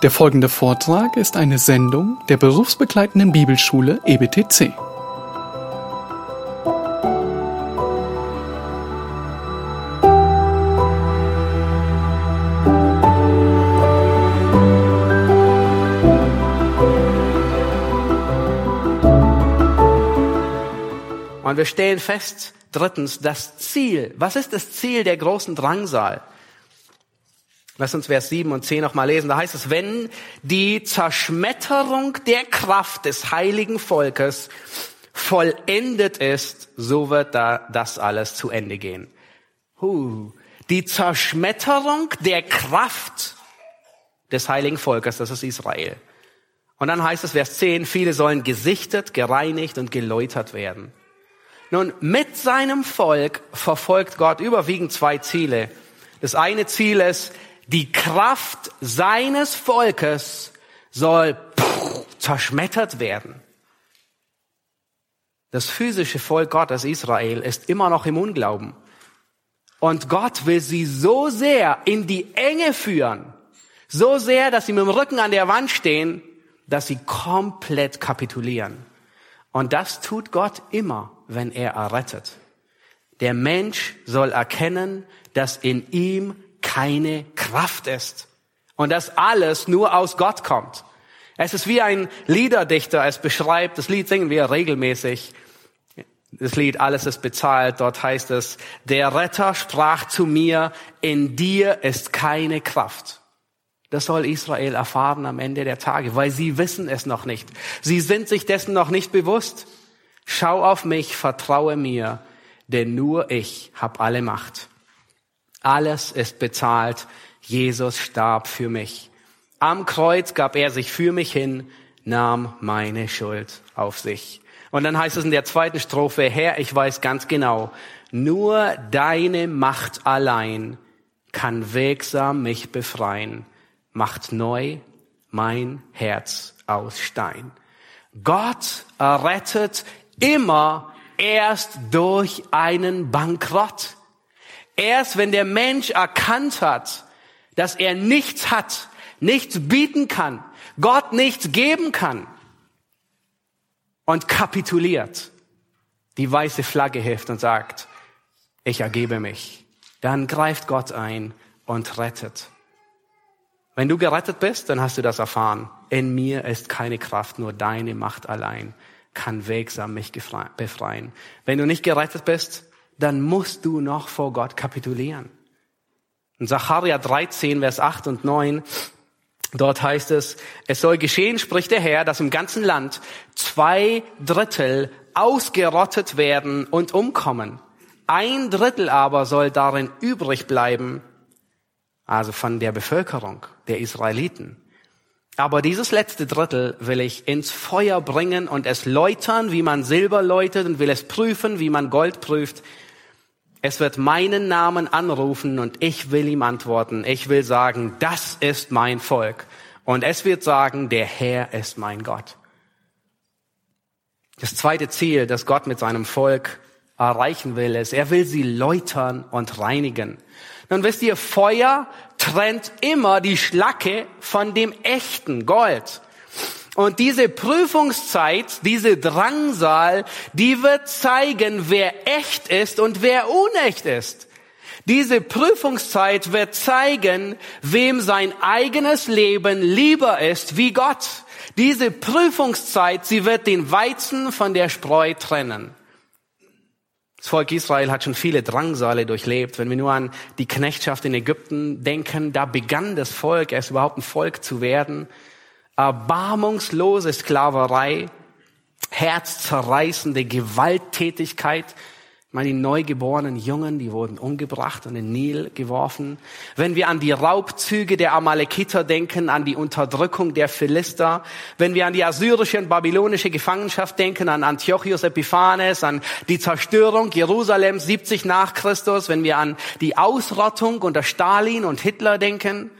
Der folgende Vortrag ist eine Sendung der berufsbegleitenden Bibelschule EBTC. Und wir stellen fest, drittens, das Ziel. Was ist das Ziel der großen Drangsal? Lass uns Vers 7 und 10 nochmal lesen. Da heißt es, wenn die Zerschmetterung der Kraft des heiligen Volkes vollendet ist, so wird da das alles zu Ende gehen. Huh. Die Zerschmetterung der Kraft des heiligen Volkes, das ist Israel. Und dann heißt es, Vers 10, viele sollen gesichtet, gereinigt und geläutert werden. Nun, mit seinem Volk verfolgt Gott überwiegend zwei Ziele. Das eine Ziel ist, die Kraft seines Volkes soll zerschmettert werden. Das physische Volk Gottes Israel ist immer noch im Unglauben. Und Gott will sie so sehr in die Enge führen, so sehr, dass sie mit dem Rücken an der Wand stehen, dass sie komplett kapitulieren. Und das tut Gott immer, wenn er errettet. Der Mensch soll erkennen, dass in ihm keine Kraft ist und dass alles nur aus Gott kommt. Es ist wie ein Liederdichter es beschreibt. Das Lied singen wir regelmäßig. Das Lied Alles ist bezahlt. Dort heißt es, der Retter sprach zu mir, in dir ist keine Kraft. Das soll Israel erfahren am Ende der Tage, weil sie wissen es noch nicht. Sie sind sich dessen noch nicht bewusst. Schau auf mich, vertraue mir, denn nur ich habe alle Macht. Alles ist bezahlt. Jesus starb für mich. Am Kreuz gab er sich für mich hin, nahm meine Schuld auf sich. Und dann heißt es in der zweiten Strophe, Herr, ich weiß ganz genau, nur deine Macht allein kann wegsam mich befreien, macht neu mein Herz aus Stein. Gott errettet immer erst durch einen Bankrott. Erst wenn der Mensch erkannt hat, dass er nichts hat, nichts bieten kann, Gott nichts geben kann und kapituliert, die weiße Flagge hilft und sagt, ich ergebe mich, dann greift Gott ein und rettet. Wenn du gerettet bist, dann hast du das erfahren. In mir ist keine Kraft, nur deine Macht allein kann wegsam mich befreien. Wenn du nicht gerettet bist, dann musst du noch vor Gott kapitulieren. In Sacharja 13, Vers 8 und 9, dort heißt es, es soll geschehen, spricht der Herr, dass im ganzen Land zwei Drittel ausgerottet werden und umkommen. Ein Drittel aber soll darin übrig bleiben, also von der Bevölkerung der Israeliten. Aber dieses letzte Drittel will ich ins Feuer bringen und es läutern, wie man Silber läutet und will es prüfen, wie man Gold prüft. Es wird meinen Namen anrufen und ich will ihm antworten. Ich will sagen, das ist mein Volk. Und es wird sagen, der Herr ist mein Gott. Das zweite Ziel, das Gott mit seinem Volk erreichen will, ist, er will sie läutern und reinigen. Dann wisst ihr, Feuer trennt immer die Schlacke von dem echten Gold. Und diese Prüfungszeit, diese Drangsal, die wird zeigen, wer echt ist und wer unecht ist. Diese Prüfungszeit wird zeigen, wem sein eigenes Leben lieber ist wie Gott. Diese Prüfungszeit, sie wird den Weizen von der Spreu trennen. Das Volk Israel hat schon viele Drangsale durchlebt. Wenn wir nur an die Knechtschaft in Ägypten denken, da begann das Volk, erst überhaupt ein Volk zu werden. Erbarmungslose Sklaverei, herzzerreißende Gewalttätigkeit, ich meine, die neugeborenen Jungen, die wurden umgebracht und in den Nil geworfen. Wenn wir an die Raubzüge der Amalekiter denken, an die Unterdrückung der Philister, wenn wir an die assyrische und babylonische Gefangenschaft denken, an Antiochus Epiphanes, an die Zerstörung Jerusalems 70 nach Christus, wenn wir an die Ausrottung unter Stalin und Hitler denken,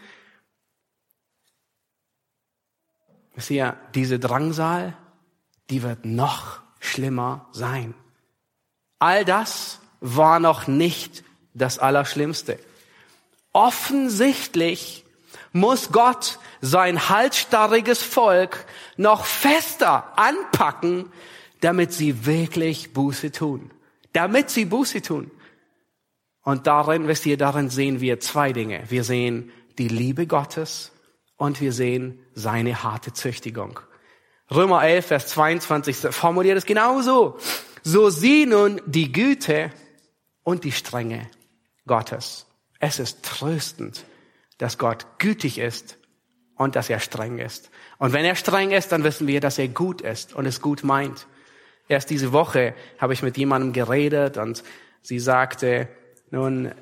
Wisst ihr, diese Drangsal, die wird noch schlimmer sein. All das war noch nicht das Allerschlimmste. Offensichtlich muss Gott sein halsstarriges Volk noch fester anpacken, damit sie wirklich Buße tun. Damit sie Buße tun. Und darin, wisst ihr, darin sehen wir zwei Dinge. Wir sehen die Liebe Gottes und wir sehen seine harte Züchtigung. Römer 11, Vers 22 formuliert es genauso. So sieh nun die Güte und die Strenge Gottes. Es ist tröstend, dass Gott gütig ist und dass er streng ist. Und wenn er streng ist, dann wissen wir, dass er gut ist und es gut meint. Erst diese Woche habe ich mit jemandem geredet und sie sagte, nun,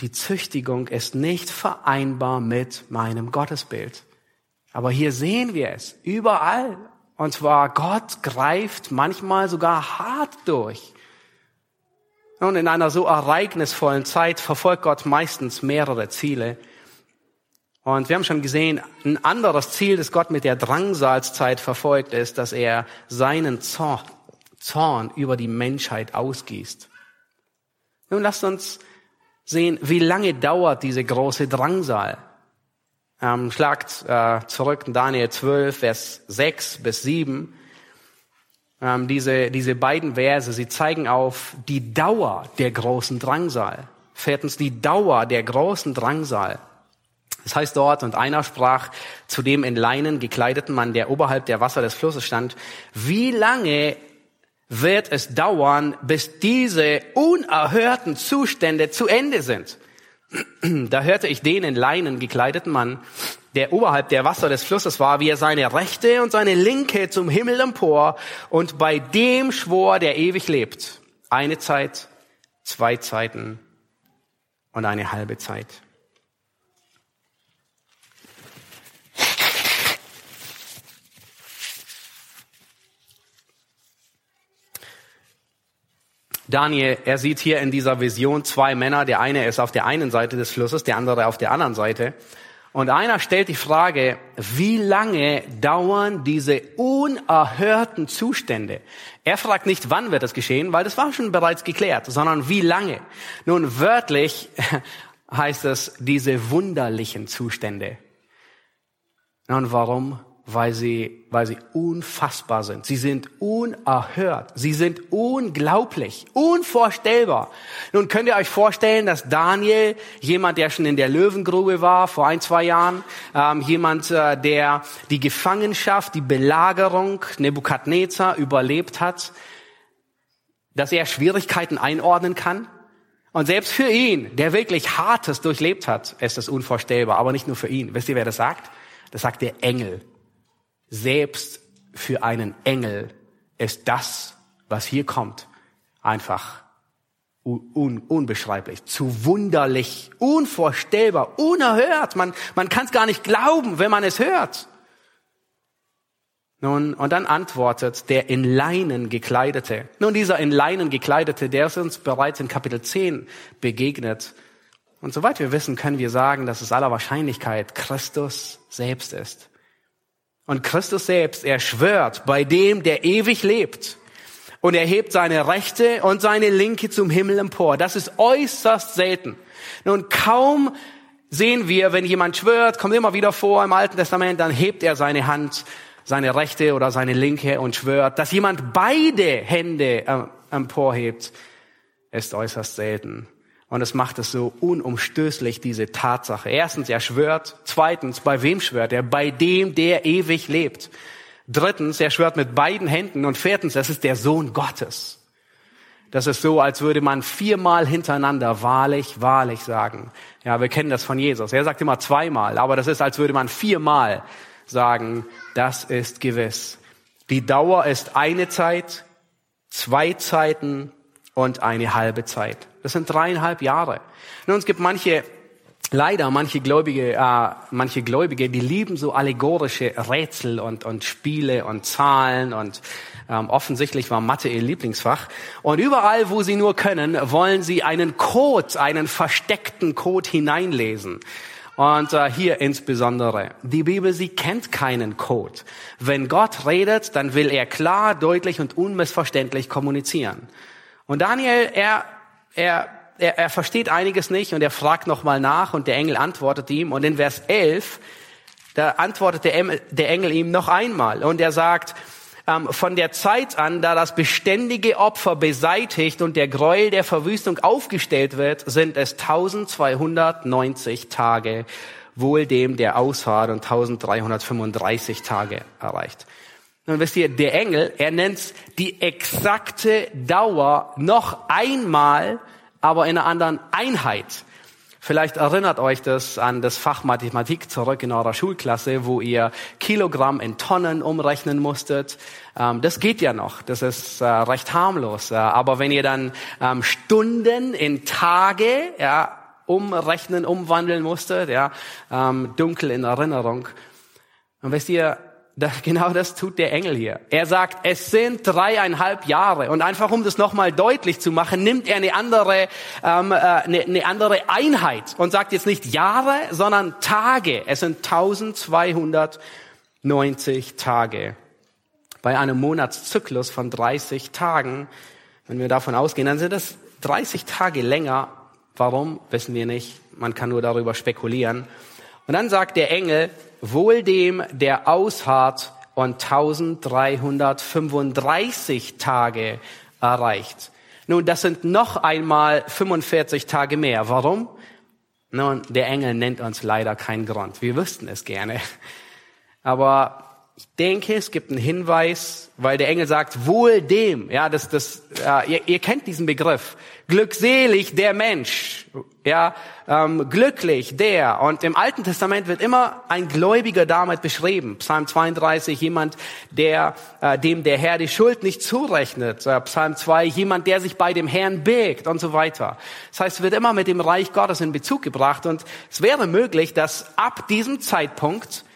die Züchtigung ist nicht vereinbar mit meinem Gottesbild. Aber hier sehen wir es überall. Und zwar Gott greift manchmal sogar hart durch. Und in einer so ereignisvollen Zeit verfolgt Gott meistens mehrere Ziele. Und wir haben schon gesehen, ein anderes Ziel, das Gott mit der Drangsalzzeit verfolgt, ist, dass er seinen Zorn über die Menschheit ausgießt. Nun lasst uns sehen, wie lange dauert diese große Drangsal. Ähm, schlagt äh, zurück in Daniel 12, Vers 6 bis 7. Ähm, diese, diese beiden Verse, sie zeigen auf die Dauer der großen Drangsal. Viertens, die Dauer der großen Drangsal. Das heißt dort, und einer sprach zu dem in Leinen gekleideten Mann, der oberhalb der Wasser des Flusses stand, wie lange wird es dauern, bis diese unerhörten Zustände zu Ende sind? Da hörte ich den in Leinen gekleideten Mann, der oberhalb der Wasser des Flusses war, wie er seine rechte und seine linke zum Himmel empor und bei dem schwor, der ewig lebt. Eine Zeit, zwei Zeiten und eine halbe Zeit. Daniel, er sieht hier in dieser Vision zwei Männer. Der eine ist auf der einen Seite des Flusses, der andere auf der anderen Seite. Und einer stellt die Frage, wie lange dauern diese unerhörten Zustände? Er fragt nicht, wann wird es geschehen, weil das war schon bereits geklärt, sondern wie lange. Nun, wörtlich heißt es diese wunderlichen Zustände. Und warum? Weil sie, weil sie unfassbar sind. Sie sind unerhört. Sie sind unglaublich, unvorstellbar. Nun könnt ihr euch vorstellen, dass Daniel, jemand, der schon in der Löwengrube war vor ein, zwei Jahren, ähm, jemand, äh, der die Gefangenschaft, die Belagerung Nebukadnezar überlebt hat, dass er Schwierigkeiten einordnen kann. Und selbst für ihn, der wirklich Hartes durchlebt hat, ist es unvorstellbar. Aber nicht nur für ihn. Wisst ihr, wer das sagt? Das sagt der Engel selbst für einen Engel ist das, was hier kommt, einfach un unbeschreiblich, zu wunderlich, unvorstellbar, unerhört. Man, man kann es gar nicht glauben, wenn man es hört. Nun, und dann antwortet der in Leinen gekleidete. Nun, dieser in Leinen gekleidete, der ist uns bereits in Kapitel 10 begegnet. Und soweit wir wissen, können wir sagen, dass es aller Wahrscheinlichkeit Christus selbst ist. Und Christus selbst, er schwört bei dem, der ewig lebt. Und er hebt seine rechte und seine linke zum Himmel empor. Das ist äußerst selten. Nun, kaum sehen wir, wenn jemand schwört, kommt immer wieder vor im Alten Testament, dann hebt er seine Hand, seine rechte oder seine linke und schwört. Dass jemand beide Hände äh, emporhebt, ist äußerst selten. Und es macht es so unumstößlich, diese Tatsache. Erstens, er schwört. Zweitens, bei wem schwört er? Bei dem, der ewig lebt. Drittens, er schwört mit beiden Händen. Und viertens, es ist der Sohn Gottes. Das ist so, als würde man viermal hintereinander wahrlich, wahrlich sagen. Ja, wir kennen das von Jesus. Er sagt immer zweimal, aber das ist, als würde man viermal sagen, das ist gewiss. Die Dauer ist eine Zeit, zwei Zeiten und eine halbe Zeit. Das sind dreieinhalb Jahre. Nun, es gibt manche, leider manche Gläubige, äh, manche Gläubige, die lieben so allegorische Rätsel und, und Spiele und Zahlen und ähm, offensichtlich war Mathe ihr Lieblingsfach. Und überall, wo sie nur können, wollen sie einen Code, einen versteckten Code hineinlesen. Und äh, hier insbesondere, die Bibel, sie kennt keinen Code. Wenn Gott redet, dann will er klar, deutlich und unmissverständlich kommunizieren. Und Daniel, er er, er, er versteht einiges nicht und er fragt nochmal nach und der Engel antwortet ihm. Und in Vers 11 Da antwortet der Engel ihm noch einmal und er sagt, ähm, von der Zeit an, da das beständige Opfer beseitigt und der Gräuel der Verwüstung aufgestellt wird, sind es 1290 Tage, wohl dem, der ausharrt und 1335 Tage erreicht. Nun wisst ihr, der Engel, er nennt die exakte Dauer noch einmal, aber in einer anderen Einheit. Vielleicht erinnert euch das an das Fach Mathematik zurück in eurer Schulklasse, wo ihr Kilogramm in Tonnen umrechnen musstet. Ähm, das geht ja noch, das ist äh, recht harmlos. aber wenn ihr dann ähm, Stunden in Tage ja, umrechnen, umwandeln musstet, ja, ähm, dunkel in Erinnerung, und wisst ihr, genau das tut der Engel hier. Er sagt, es sind dreieinhalb Jahre. Und einfach um das nochmal deutlich zu machen, nimmt er eine andere, ähm, äh, eine, eine andere Einheit und sagt jetzt nicht Jahre, sondern Tage. Es sind 1290 Tage. Bei einem Monatszyklus von 30 Tagen, wenn wir davon ausgehen, dann sind das 30 Tage länger. Warum, wissen wir nicht. Man kann nur darüber spekulieren. Und dann sagt der Engel, wohl dem, der ausharrt und 1335 Tage erreicht. Nun, das sind noch einmal 45 Tage mehr. Warum? Nun, der Engel nennt uns leider keinen Grund. Wir wüssten es gerne. Aber ich denke, es gibt einen Hinweis, weil der Engel sagt, wohl dem, ja, das, das, ja, ihr, ihr kennt diesen Begriff. Glückselig der Mensch, ja, ähm, glücklich der. Und im Alten Testament wird immer ein Gläubiger damit beschrieben. Psalm 32, jemand, der, äh, dem der Herr die Schuld nicht zurechnet. Äh, Psalm 2, jemand, der sich bei dem Herrn birgt und so weiter. Das heißt, es wird immer mit dem Reich Gottes in Bezug gebracht. Und es wäre möglich, dass ab diesem Zeitpunkt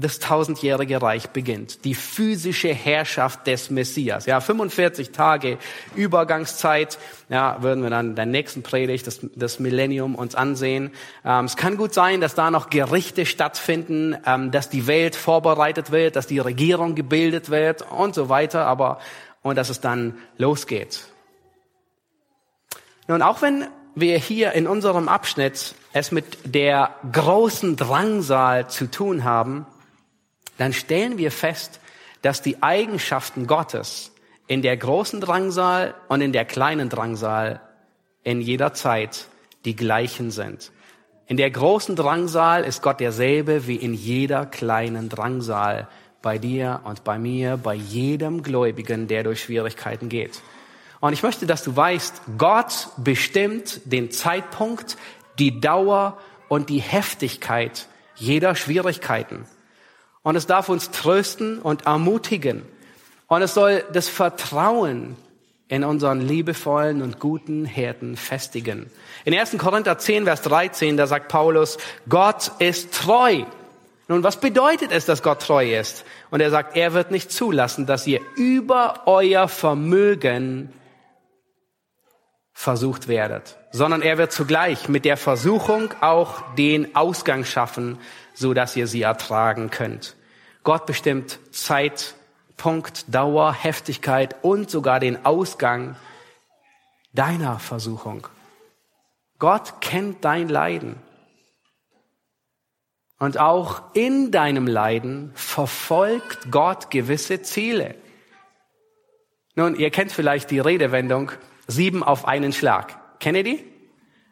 das tausendjährige Reich beginnt. Die physische Herrschaft des Messias. Ja, 45 Tage Übergangszeit. Ja, würden wir dann in der nächsten Predigt das, das Millennium uns ansehen. Ähm, es kann gut sein, dass da noch Gerichte stattfinden, ähm, dass die Welt vorbereitet wird, dass die Regierung gebildet wird und so weiter. Aber und dass es dann losgeht. Nun, auch wenn wir hier in unserem Abschnitt es mit der großen Drangsal zu tun haben, dann stellen wir fest, dass die Eigenschaften Gottes in der großen Drangsal und in der kleinen Drangsal in jeder Zeit die gleichen sind. In der großen Drangsal ist Gott derselbe wie in jeder kleinen Drangsal bei dir und bei mir, bei jedem Gläubigen, der durch Schwierigkeiten geht. Und ich möchte, dass du weißt, Gott bestimmt den Zeitpunkt, die Dauer und die Heftigkeit jeder Schwierigkeiten. Und es darf uns trösten und ermutigen. Und es soll das Vertrauen in unseren liebevollen und guten Herden festigen. In 1. Korinther 10, Vers 13, da sagt Paulus, Gott ist treu. Nun, was bedeutet es, dass Gott treu ist? Und er sagt, er wird nicht zulassen, dass ihr über euer Vermögen versucht werdet, sondern er wird zugleich mit der Versuchung auch den Ausgang schaffen, so dass ihr sie ertragen könnt. Gott bestimmt Zeitpunkt, Dauer, Heftigkeit und sogar den Ausgang deiner Versuchung. Gott kennt dein Leiden. Und auch in deinem Leiden verfolgt Gott gewisse Ziele. Nun, ihr kennt vielleicht die Redewendung sieben auf einen Schlag. Kennt ihr die?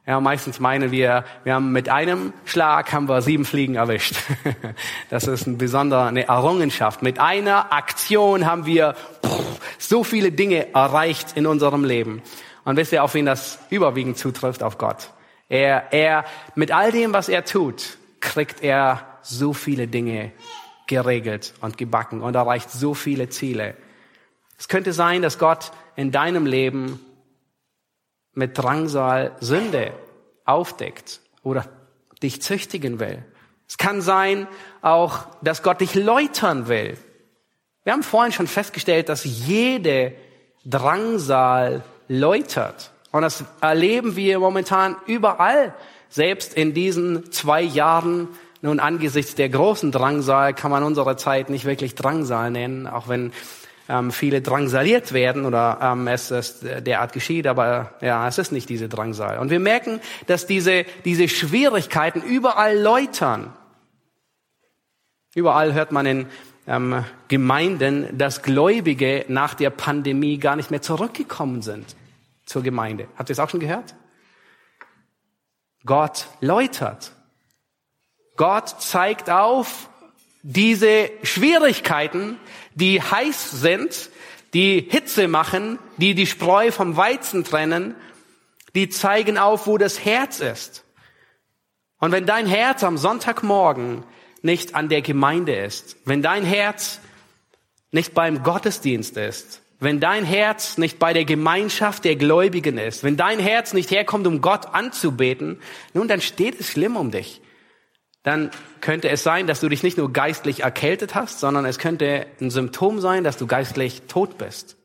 Ja, meistens meinen wir, wir haben mit einem Schlag haben wir sieben Fliegen erwischt. Das ist ein besonderer, eine Errungenschaft. Mit einer Aktion haben wir so viele Dinge erreicht in unserem Leben. Und wisst ihr, auf wen das überwiegend zutrifft? Auf Gott. Er, er, mit all dem, was er tut, kriegt er so viele Dinge geregelt und gebacken und erreicht so viele Ziele. Es könnte sein, dass Gott in deinem Leben mit Drangsal Sünde aufdeckt oder dich züchtigen will. Es kann sein auch, dass Gott dich läutern will. Wir haben vorhin schon festgestellt, dass jede Drangsal läutert. Und das erleben wir momentan überall. Selbst in diesen zwei Jahren, nun angesichts der großen Drangsal, kann man unsere Zeit nicht wirklich Drangsal nennen, auch wenn ähm, viele drangsaliert werden oder ähm, es ist derart geschieht, aber ja, es ist nicht diese Drangsal. Und wir merken, dass diese, diese Schwierigkeiten überall läutern. Überall hört man in ähm, Gemeinden, dass Gläubige nach der Pandemie gar nicht mehr zurückgekommen sind zur Gemeinde. Habt ihr es auch schon gehört? Gott läutert. Gott zeigt auf diese Schwierigkeiten, die heiß sind, die Hitze machen, die die Spreu vom Weizen trennen, die zeigen auf, wo das Herz ist. Und wenn dein Herz am Sonntagmorgen nicht an der Gemeinde ist, wenn dein Herz nicht beim Gottesdienst ist, wenn dein Herz nicht bei der Gemeinschaft der Gläubigen ist, wenn dein Herz nicht herkommt, um Gott anzubeten, nun, dann steht es schlimm um dich. Dann könnte es sein, dass du dich nicht nur geistlich erkältet hast, sondern es könnte ein Symptom sein, dass du geistlich tot bist.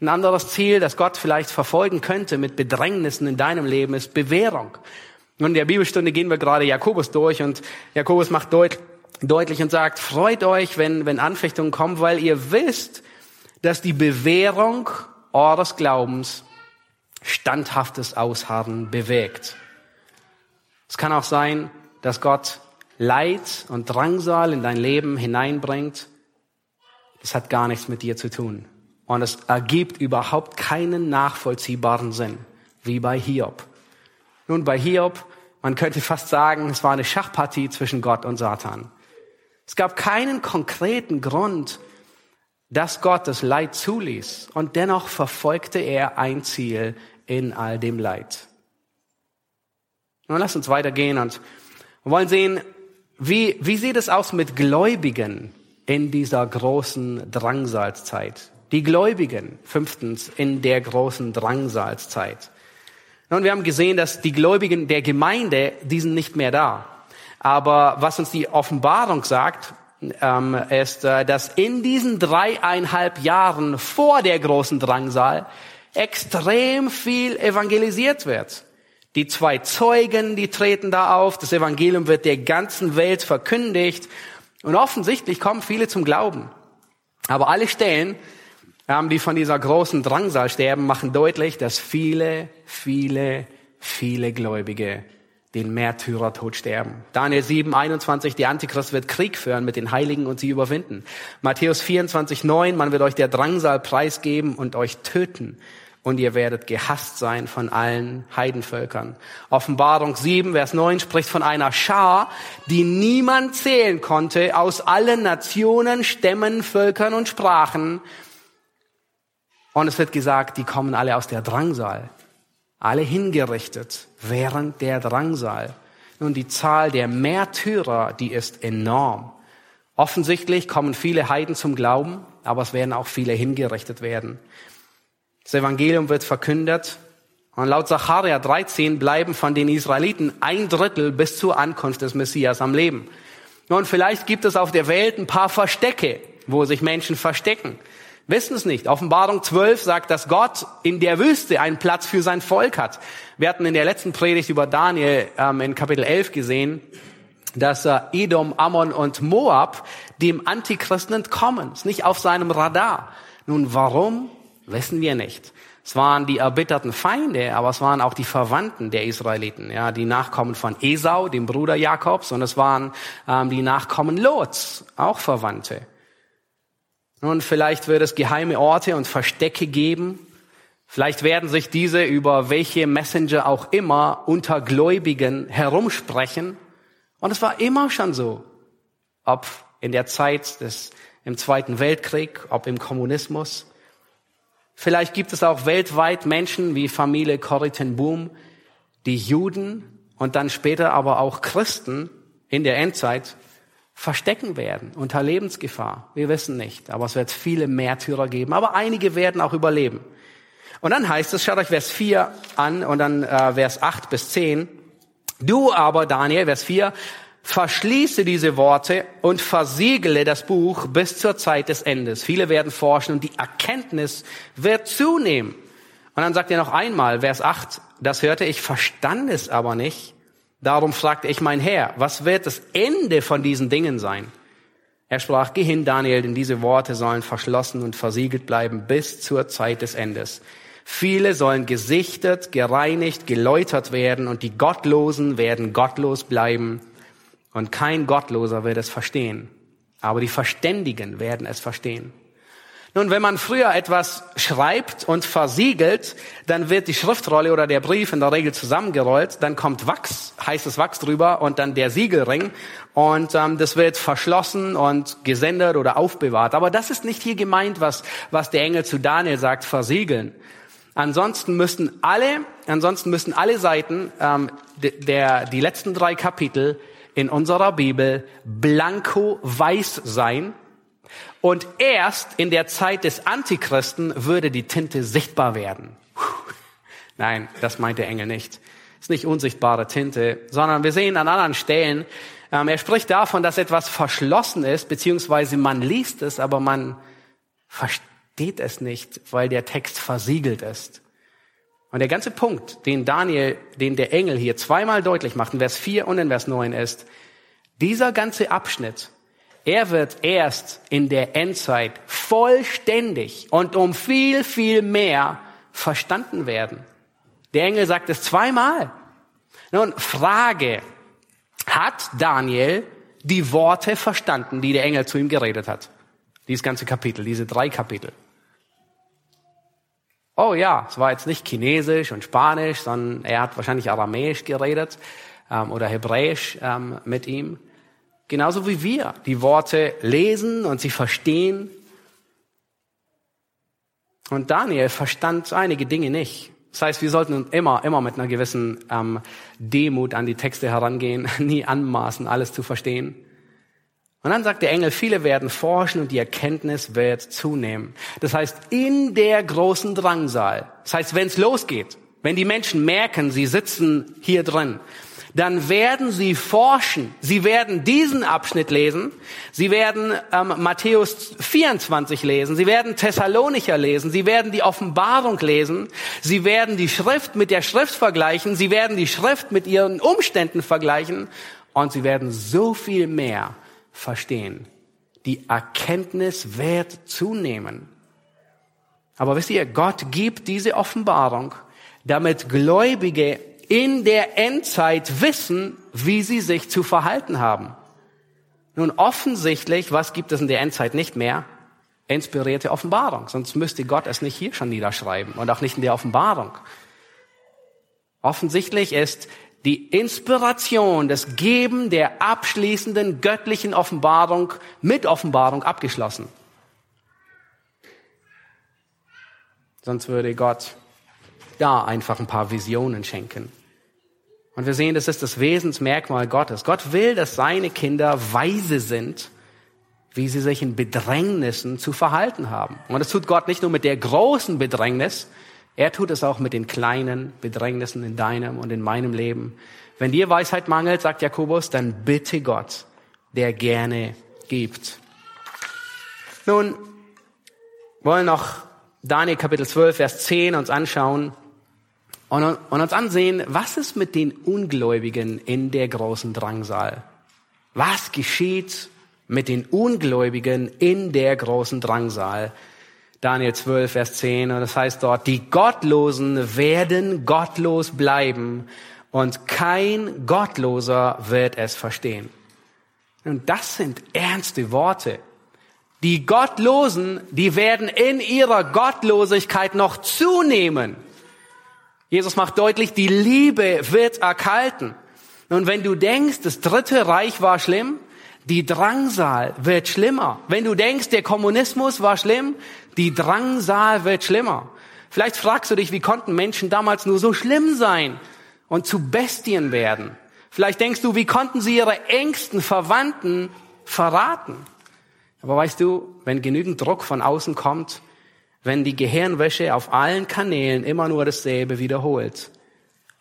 Ein anderes Ziel, das Gott vielleicht verfolgen könnte mit Bedrängnissen in deinem Leben, ist Bewährung. Und in der Bibelstunde gehen wir gerade Jakobus durch und Jakobus macht deut deutlich und sagt, freut euch, wenn, wenn Anfechtungen kommen, weil ihr wisst, dass die Bewährung eures Glaubens standhaftes Ausharren bewegt. Es kann auch sein, dass Gott Leid und Drangsal in dein Leben hineinbringt. Das hat gar nichts mit dir zu tun. Und es ergibt überhaupt keinen nachvollziehbaren Sinn, wie bei Hiob. Nun, bei Hiob, man könnte fast sagen, es war eine Schachpartie zwischen Gott und Satan. Es gab keinen konkreten Grund, dass Gott das Leid zuließ. Und dennoch verfolgte er ein Ziel in all dem Leid. Nun lass uns weitergehen und wollen sehen, wie, wie sieht es aus mit Gläubigen in dieser großen Drangsalzeit? Die Gläubigen, fünftens, in der großen Drangsalzeit. Nun, wir haben gesehen, dass die Gläubigen der Gemeinde, die sind nicht mehr da. Aber was uns die Offenbarung sagt, ähm, ist, äh, dass in diesen dreieinhalb Jahren vor der großen Drangsal extrem viel evangelisiert wird. Die zwei Zeugen, die treten da auf, das Evangelium wird der ganzen Welt verkündigt und offensichtlich kommen viele zum Glauben. Aber alle Stellen, ähm, die von dieser großen Drangsal sterben, machen deutlich, dass viele, viele, viele Gläubige den Märtyrertod sterben. Daniel 7, 21, der Antichrist wird Krieg führen mit den Heiligen und sie überwinden. Matthäus 24, 9, man wird euch der Drangsal preisgeben und euch töten und ihr werdet gehasst sein von allen Heidenvölkern. Offenbarung 7, Vers 9 spricht von einer Schar, die niemand zählen konnte aus allen Nationen, Stämmen, Völkern und Sprachen. Und es wird gesagt, die kommen alle aus der Drangsal alle hingerichtet während der Drangsal. Nun, die Zahl der Märtyrer, die ist enorm. Offensichtlich kommen viele Heiden zum Glauben, aber es werden auch viele hingerichtet werden. Das Evangelium wird verkündet und laut Zacharia 13 bleiben von den Israeliten ein Drittel bis zur Ankunft des Messias am Leben. Nun, vielleicht gibt es auf der Welt ein paar Verstecke, wo sich Menschen verstecken wissen es nicht. Offenbarung 12 sagt, dass Gott in der Wüste einen Platz für sein Volk hat. Wir hatten in der letzten Predigt über Daniel ähm, in Kapitel 11 gesehen, dass äh, Edom, Ammon und Moab dem Antichristen entkommen. Ist nicht auf seinem Radar. Nun, warum? Wissen wir nicht. Es waren die erbitterten Feinde, aber es waren auch die Verwandten der Israeliten, ja, die Nachkommen von Esau, dem Bruder Jakobs, und es waren ähm, die Nachkommen Lots, auch Verwandte. Nun, vielleicht wird es geheime Orte und Verstecke geben. Vielleicht werden sich diese über welche Messenger auch immer unter Gläubigen herumsprechen. Und es war immer schon so. Ob in der Zeit des, im Zweiten Weltkrieg, ob im Kommunismus. Vielleicht gibt es auch weltweit Menschen wie Familie Corrie Boom, die Juden und dann später aber auch Christen in der Endzeit verstecken werden unter Lebensgefahr. Wir wissen nicht, aber es wird viele Märtyrer geben, aber einige werden auch überleben. Und dann heißt es, schaut euch Vers 4 an und dann äh, Vers 8 bis 10. Du aber, Daniel, Vers 4, verschließe diese Worte und versiegele das Buch bis zur Zeit des Endes. Viele werden forschen und die Erkenntnis wird zunehmen. Und dann sagt er noch einmal, Vers 8, das hörte ich, verstand es aber nicht. Darum fragte ich mein Herr, was wird das Ende von diesen Dingen sein? Er sprach, geh hin, Daniel, denn diese Worte sollen verschlossen und versiegelt bleiben bis zur Zeit des Endes. Viele sollen gesichtet, gereinigt, geläutert werden und die Gottlosen werden gottlos bleiben Und kein Gottloser wird es verstehen. Aber die Verständigen werden es verstehen. Nun, wenn man früher etwas schreibt und versiegelt, dann wird die Schriftrolle oder der Brief in der Regel zusammengerollt, dann kommt Wachs, heißes Wachs drüber und dann der Siegelring und ähm, das wird verschlossen und gesendet oder aufbewahrt. Aber das ist nicht hier gemeint, was, was der Engel zu Daniel sagt, versiegeln. Ansonsten müssten alle, ansonsten müssten alle Seiten ähm, der die letzten drei Kapitel in unserer Bibel blanko weiß sein und erst in der Zeit des Antichristen würde die Tinte sichtbar werden. Nein, das meint der Engel nicht. Ist nicht unsichtbare Tinte, sondern wir sehen an anderen Stellen, ähm, er spricht davon, dass etwas verschlossen ist, beziehungsweise man liest es, aber man versteht es nicht, weil der Text versiegelt ist. Und der ganze Punkt, den Daniel, den der Engel hier zweimal deutlich macht, in Vers 4 und in Vers 9 ist, dieser ganze Abschnitt er wird erst in der Endzeit vollständig und um viel, viel mehr verstanden werden. Der Engel sagt es zweimal. Nun, Frage. Hat Daniel die Worte verstanden, die der Engel zu ihm geredet hat? Dieses ganze Kapitel, diese drei Kapitel. Oh ja, es war jetzt nicht Chinesisch und Spanisch, sondern er hat wahrscheinlich Aramäisch geredet ähm, oder Hebräisch ähm, mit ihm. Genauso wie wir die Worte lesen und sie verstehen. Und Daniel verstand einige Dinge nicht. Das heißt, wir sollten immer, immer mit einer gewissen ähm, Demut an die Texte herangehen, nie anmaßen, alles zu verstehen. Und dann sagt der Engel, viele werden forschen und die Erkenntnis wird zunehmen. Das heißt, in der großen Drangsal, das heißt, wenn es losgeht, wenn die Menschen merken, sie sitzen hier drin dann werden sie forschen. Sie werden diesen Abschnitt lesen. Sie werden ähm, Matthäus 24 lesen. Sie werden Thessalonicher lesen. Sie werden die Offenbarung lesen. Sie werden die Schrift mit der Schrift vergleichen. Sie werden die Schrift mit ihren Umständen vergleichen. Und sie werden so viel mehr verstehen. Die Erkenntnis wird zunehmen. Aber wisst ihr, Gott gibt diese Offenbarung, damit Gläubige in der Endzeit wissen, wie sie sich zu verhalten haben. Nun offensichtlich, was gibt es in der Endzeit nicht mehr? Inspirierte Offenbarung. Sonst müsste Gott es nicht hier schon niederschreiben und auch nicht in der Offenbarung. Offensichtlich ist die Inspiration, das Geben der abschließenden göttlichen Offenbarung mit Offenbarung abgeschlossen. Sonst würde Gott da einfach ein paar Visionen schenken. Und wir sehen, das ist das Wesensmerkmal Gottes. Gott will, dass seine Kinder weise sind, wie sie sich in Bedrängnissen zu verhalten haben. Und das tut Gott nicht nur mit der großen Bedrängnis, er tut es auch mit den kleinen Bedrängnissen in deinem und in meinem Leben. Wenn dir Weisheit mangelt, sagt Jakobus, dann bitte Gott, der gerne gibt. Nun wollen noch Daniel Kapitel 12, Vers 10 uns anschauen und, und uns ansehen, was ist mit den Ungläubigen in der großen Drangsal? Was geschieht mit den Ungläubigen in der großen Drangsal? Daniel 12, Vers 10, und das heißt dort, die Gottlosen werden gottlos bleiben und kein Gottloser wird es verstehen. Und das sind ernste Worte. Die Gottlosen, die werden in ihrer Gottlosigkeit noch zunehmen. Jesus macht deutlich, die Liebe wird erkalten. Und wenn du denkst, das dritte Reich war schlimm, die Drangsal wird schlimmer. Wenn du denkst, der Kommunismus war schlimm, die Drangsal wird schlimmer. Vielleicht fragst du dich, wie konnten Menschen damals nur so schlimm sein und zu Bestien werden? Vielleicht denkst du, wie konnten sie ihre engsten Verwandten verraten? Aber weißt du, wenn genügend Druck von außen kommt, wenn die Gehirnwäsche auf allen Kanälen immer nur dasselbe wiederholt,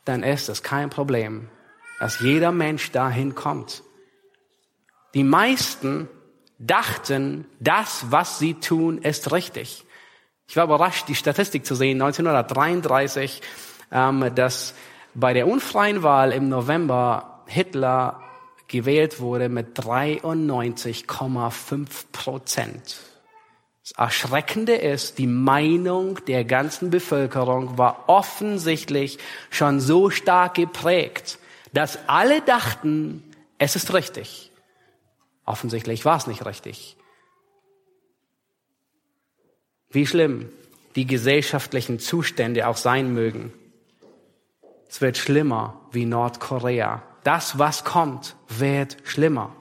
dann ist es kein Problem, dass jeder Mensch dahin kommt. Die meisten dachten, das, was sie tun, ist richtig. Ich war überrascht, die Statistik zu sehen, 1933, ähm, dass bei der unfreien Wahl im November Hitler gewählt wurde mit 93,5 Prozent. Das Erschreckende ist, die Meinung der ganzen Bevölkerung war offensichtlich schon so stark geprägt, dass alle dachten, Es ist richtig. Offensichtlich war es nicht richtig. Wie schlimm die gesellschaftlichen Zustände auch sein mögen. Es wird schlimmer wie Nordkorea. Das, was kommt, wird schlimmer.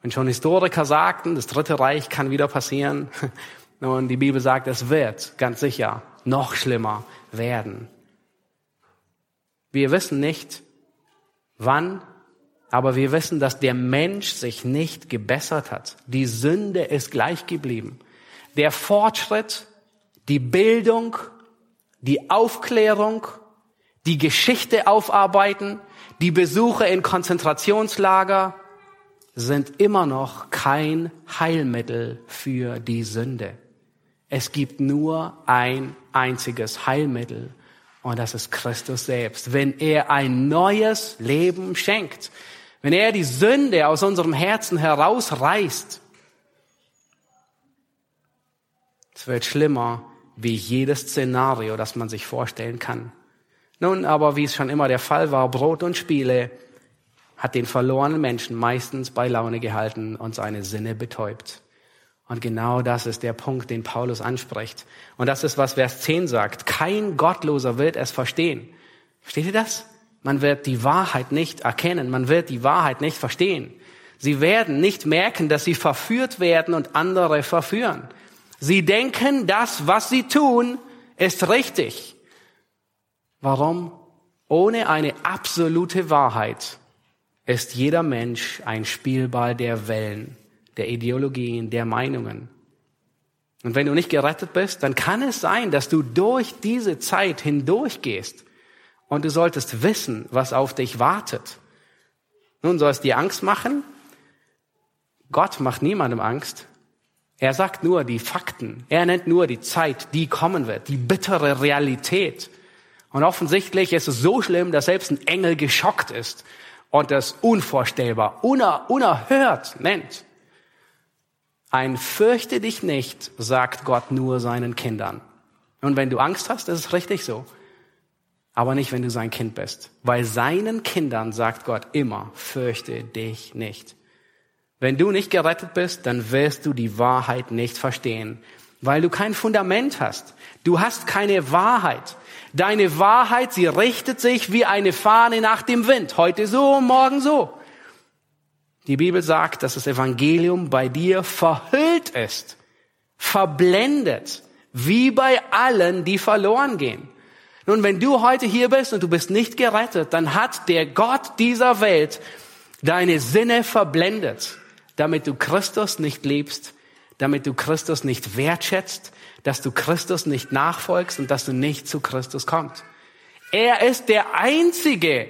Wenn schon Historiker sagten, das Dritte Reich kann wieder passieren, und die Bibel sagt, es wird ganz sicher noch schlimmer werden. Wir wissen nicht, wann, aber wir wissen, dass der Mensch sich nicht gebessert hat. Die Sünde ist gleich geblieben. Der Fortschritt, die Bildung, die Aufklärung, die Geschichte aufarbeiten, die Besuche in Konzentrationslager sind immer noch kein Heilmittel für die Sünde. Es gibt nur ein einziges Heilmittel und das ist Christus selbst. Wenn er ein neues Leben schenkt, wenn er die Sünde aus unserem Herzen herausreißt, es wird schlimmer wie jedes Szenario, das man sich vorstellen kann. Nun aber, wie es schon immer der Fall war, Brot und Spiele hat den verlorenen Menschen meistens bei Laune gehalten und seine Sinne betäubt. Und genau das ist der Punkt, den Paulus anspricht. Und das ist, was Vers 10 sagt. Kein Gottloser wird es verstehen. Versteht ihr das? Man wird die Wahrheit nicht erkennen. Man wird die Wahrheit nicht verstehen. Sie werden nicht merken, dass sie verführt werden und andere verführen. Sie denken, das, was sie tun, ist richtig. Warum? Ohne eine absolute Wahrheit ist jeder Mensch ein Spielball der Wellen, der Ideologien, der Meinungen. Und wenn du nicht gerettet bist, dann kann es sein, dass du durch diese Zeit hindurchgehst und du solltest wissen, was auf dich wartet. Nun soll es dir Angst machen? Gott macht niemandem Angst. Er sagt nur die Fakten. Er nennt nur die Zeit, die kommen wird, die bittere Realität. Und offensichtlich ist es so schlimm, dass selbst ein Engel geschockt ist und das unvorstellbar, uner, unerhört nennt. Ein fürchte dich nicht, sagt Gott nur seinen Kindern. Und wenn du Angst hast, ist es richtig so. Aber nicht, wenn du sein Kind bist. Weil seinen Kindern sagt Gott immer, fürchte dich nicht. Wenn du nicht gerettet bist, dann wirst du die Wahrheit nicht verstehen, weil du kein Fundament hast. Du hast keine Wahrheit. Deine Wahrheit, sie richtet sich wie eine Fahne nach dem Wind. Heute so, morgen so. Die Bibel sagt, dass das Evangelium bei dir verhüllt ist, verblendet, wie bei allen, die verloren gehen. Nun, wenn du heute hier bist und du bist nicht gerettet, dann hat der Gott dieser Welt deine Sinne verblendet, damit du Christus nicht liebst, damit du Christus nicht wertschätzt, dass du Christus nicht nachfolgst und dass du nicht zu Christus kommst. Er ist der Einzige,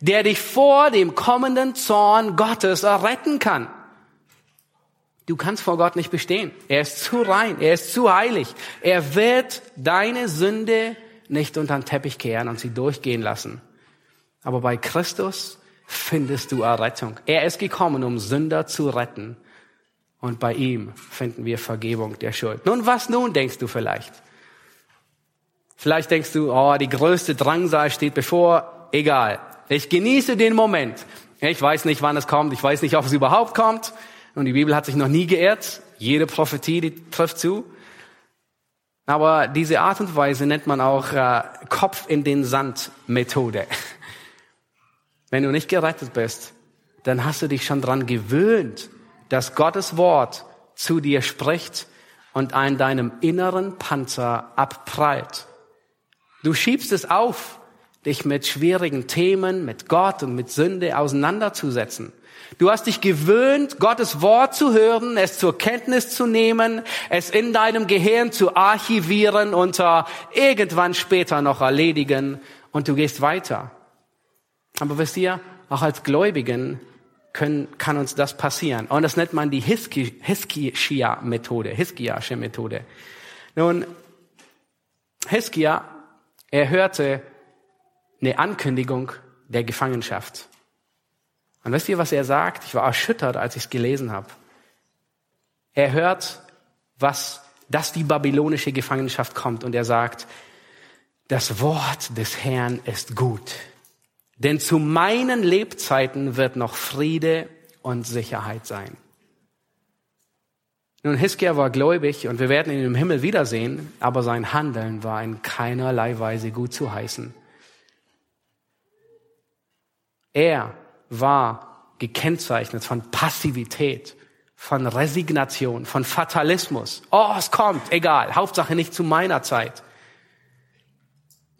der dich vor dem kommenden Zorn Gottes erretten kann. Du kannst vor Gott nicht bestehen. Er ist zu rein, er ist zu heilig. Er wird deine Sünde nicht unter den Teppich kehren und sie durchgehen lassen. Aber bei Christus findest du Errettung. Er ist gekommen, um Sünder zu retten. Und bei ihm finden wir Vergebung der Schuld. Nun, was nun, denkst du vielleicht? Vielleicht denkst du, oh, die größte Drangsal steht bevor. Egal. Ich genieße den Moment. Ich weiß nicht, wann es kommt. Ich weiß nicht, ob es überhaupt kommt. Und die Bibel hat sich noch nie geirrt. Jede Prophetie, die trifft zu. Aber diese Art und Weise nennt man auch äh, Kopf in den Sand Methode. Wenn du nicht gerettet bist, dann hast du dich schon dran gewöhnt, dass Gottes Wort zu dir spricht und an deinem inneren Panzer abprallt. Du schiebst es auf, dich mit schwierigen Themen, mit Gott und mit Sünde auseinanderzusetzen. Du hast dich gewöhnt, Gottes Wort zu hören, es zur Kenntnis zu nehmen, es in deinem Gehirn zu archivieren und irgendwann später noch erledigen und du gehst weiter. Aber wisst ihr, auch als Gläubigen können, kann uns das passieren. Und das nennt man die Hiskia-Methode, Hiskiasche Methode. Nun, Hiskia, er hörte eine Ankündigung der Gefangenschaft. Und wisst ihr, was er sagt? Ich war erschüttert, als ich es gelesen habe. Er hört, was, dass die babylonische Gefangenschaft kommt und er sagt, das Wort des Herrn ist gut. Denn zu meinen Lebzeiten wird noch Friede und Sicherheit sein. Nun, Hiskia war gläubig und wir werden ihn im Himmel wiedersehen, aber sein Handeln war in keinerlei Weise gut zu heißen. Er war gekennzeichnet von Passivität, von Resignation, von Fatalismus. Oh, es kommt, egal, Hauptsache nicht zu meiner Zeit.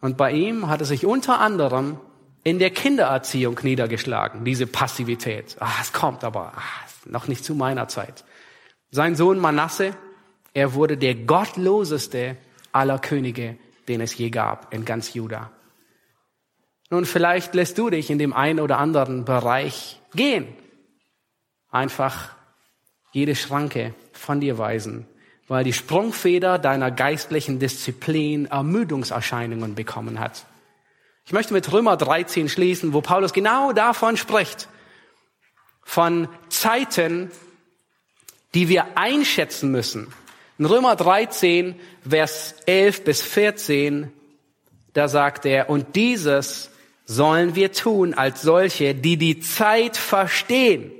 Und bei ihm hat es sich unter anderem in der Kindererziehung niedergeschlagen, diese Passivität. Ah, es kommt aber ah, noch nicht zu meiner Zeit. Sein Sohn Manasse, er wurde der gottloseste aller Könige, den es je gab in ganz Juda. Nun, vielleicht lässt du dich in dem einen oder anderen Bereich gehen. Einfach jede Schranke von dir weisen, weil die Sprungfeder deiner geistlichen Disziplin Ermüdungserscheinungen bekommen hat. Ich möchte mit Römer 13 schließen, wo Paulus genau davon spricht. Von Zeiten, die wir einschätzen müssen. In Römer 13, Vers 11 bis 14, da sagt er, und dieses sollen wir tun als solche, die die Zeit verstehen.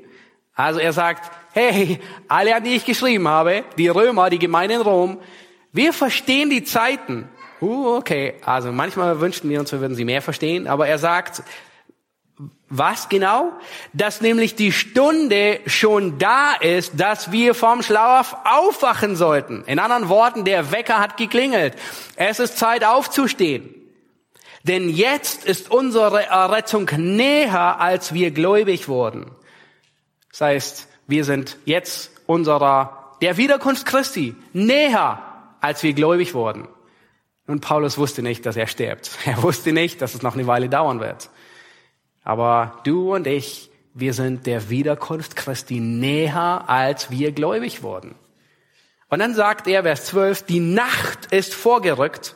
Also er sagt, hey, alle, an die ich geschrieben habe, die Römer, die Gemeinde in Rom, wir verstehen die Zeiten. Uh, okay, also manchmal wünschten wir uns, wir würden sie mehr verstehen, aber er sagt, was genau? Dass nämlich die Stunde schon da ist, dass wir vom Schlaf aufwachen sollten. In anderen Worten, der Wecker hat geklingelt. Es ist Zeit aufzustehen. Denn jetzt ist unsere Errettung näher, als wir gläubig wurden. Das heißt, wir sind jetzt unserer, der Wiederkunft Christi näher, als wir gläubig wurden. Und Paulus wusste nicht, dass er stirbt. Er wusste nicht, dass es noch eine Weile dauern wird. Aber du und ich, wir sind der Wiederkunft Christi näher, als wir gläubig wurden. Und dann sagt er, Vers 12, die Nacht ist vorgerückt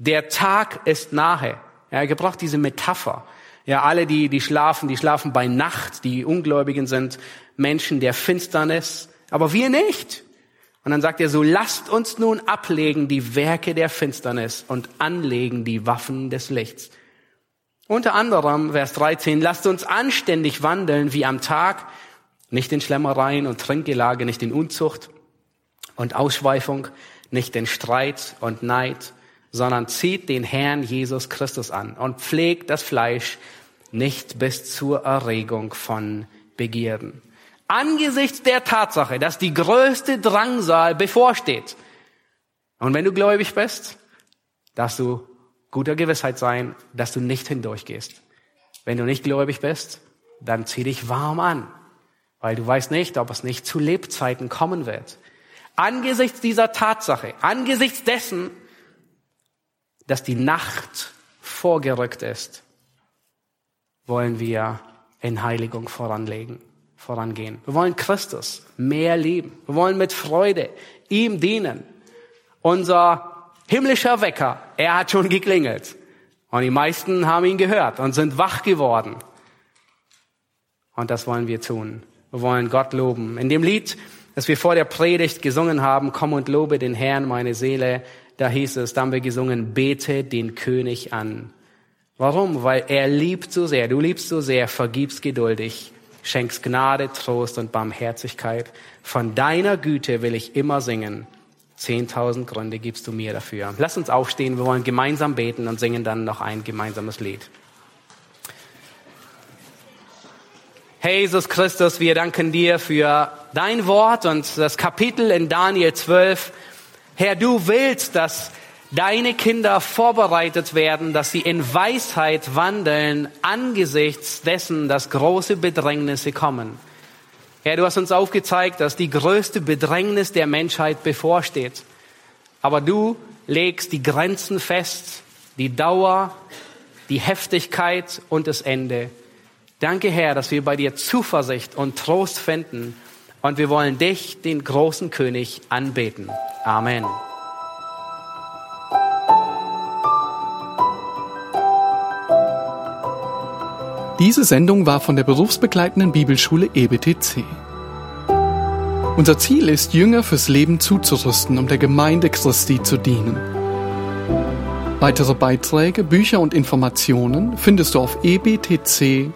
der Tag ist nahe. er gebraucht diese Metapher. Ja, alle, die, die schlafen, die schlafen bei Nacht. Die Ungläubigen sind Menschen der Finsternis. Aber wir nicht. Und dann sagt er so, lasst uns nun ablegen die Werke der Finsternis und anlegen die Waffen des Lichts. Unter anderem, Vers 13, lasst uns anständig wandeln wie am Tag, nicht in Schlemmereien und Trinkgelage, nicht in Unzucht und Ausschweifung, nicht in Streit und Neid, sondern zieht den Herrn Jesus Christus an und pflegt das Fleisch nicht bis zur Erregung von Begierden. Angesichts der Tatsache, dass die größte Drangsal bevorsteht, und wenn du gläubig bist, darfst du guter Gewissheit sein, dass du nicht hindurchgehst. Wenn du nicht gläubig bist, dann zieh dich warm an, weil du weißt nicht, ob es nicht zu Lebzeiten kommen wird. Angesichts dieser Tatsache, angesichts dessen, dass die Nacht vorgerückt ist, wollen wir in Heiligung voranlegen, vorangehen. Wir wollen Christus mehr lieben. Wir wollen mit Freude ihm dienen. Unser himmlischer Wecker, er hat schon geklingelt. Und die meisten haben ihn gehört und sind wach geworden. Und das wollen wir tun. Wir wollen Gott loben. In dem Lied, das wir vor der Predigt gesungen haben, Komm und lobe den Herrn, meine Seele, da hieß es, da haben wir gesungen, bete den König an. Warum? Weil er liebt so sehr, du liebst so sehr, vergibst geduldig, schenkst Gnade, Trost und Barmherzigkeit. Von deiner Güte will ich immer singen. Zehntausend Gründe gibst du mir dafür. Lass uns aufstehen, wir wollen gemeinsam beten und singen dann noch ein gemeinsames Lied. Jesus Christus, wir danken dir für dein Wort und das Kapitel in Daniel 12, Herr, du willst, dass deine Kinder vorbereitet werden, dass sie in Weisheit wandeln angesichts dessen, dass große Bedrängnisse kommen. Herr, du hast uns aufgezeigt, dass die größte Bedrängnis der Menschheit bevorsteht. Aber du legst die Grenzen fest, die Dauer, die Heftigkeit und das Ende. Danke, Herr, dass wir bei dir Zuversicht und Trost finden und wir wollen dich, den großen König, anbeten. Amen. Diese Sendung war von der berufsbegleitenden Bibelschule EBTC. Unser Ziel ist, Jünger fürs Leben zuzurüsten, um der Gemeinde Christi zu dienen. Weitere Beiträge, Bücher und Informationen findest du auf ebtc.org.